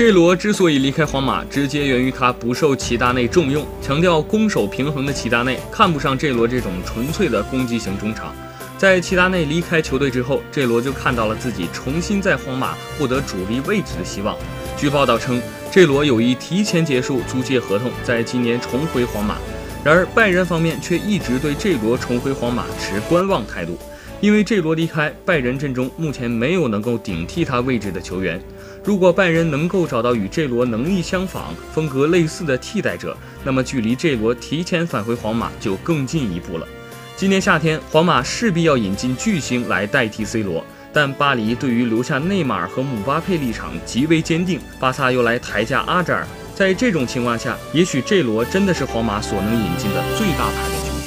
这罗之所以离开皇马，直接源于他不受齐达内重用。强调攻守平衡的齐达内看不上这罗这种纯粹的攻击型中场。在齐达内离开球队之后，这罗就看到了自己重新在皇马获得主力位置的希望。据报道称，这罗有意提前结束租借合同，在今年重回皇马。然而，拜仁方面却一直对这罗重回皇马持观望态度。因为这罗离开拜仁阵中，目前没有能够顶替他位置的球员。如果拜仁能够找到与这罗能力相仿、风格类似的替代者，那么距离这罗提前返回皇马就更进一步了。今年夏天，皇马势必要引进巨星来代替 C 罗，但巴黎对于留下内马尔和姆巴佩立场极为坚定。巴萨又来抬价阿扎尔，在这种情况下，也许这罗真的是皇马所能引进的最大牌的球员。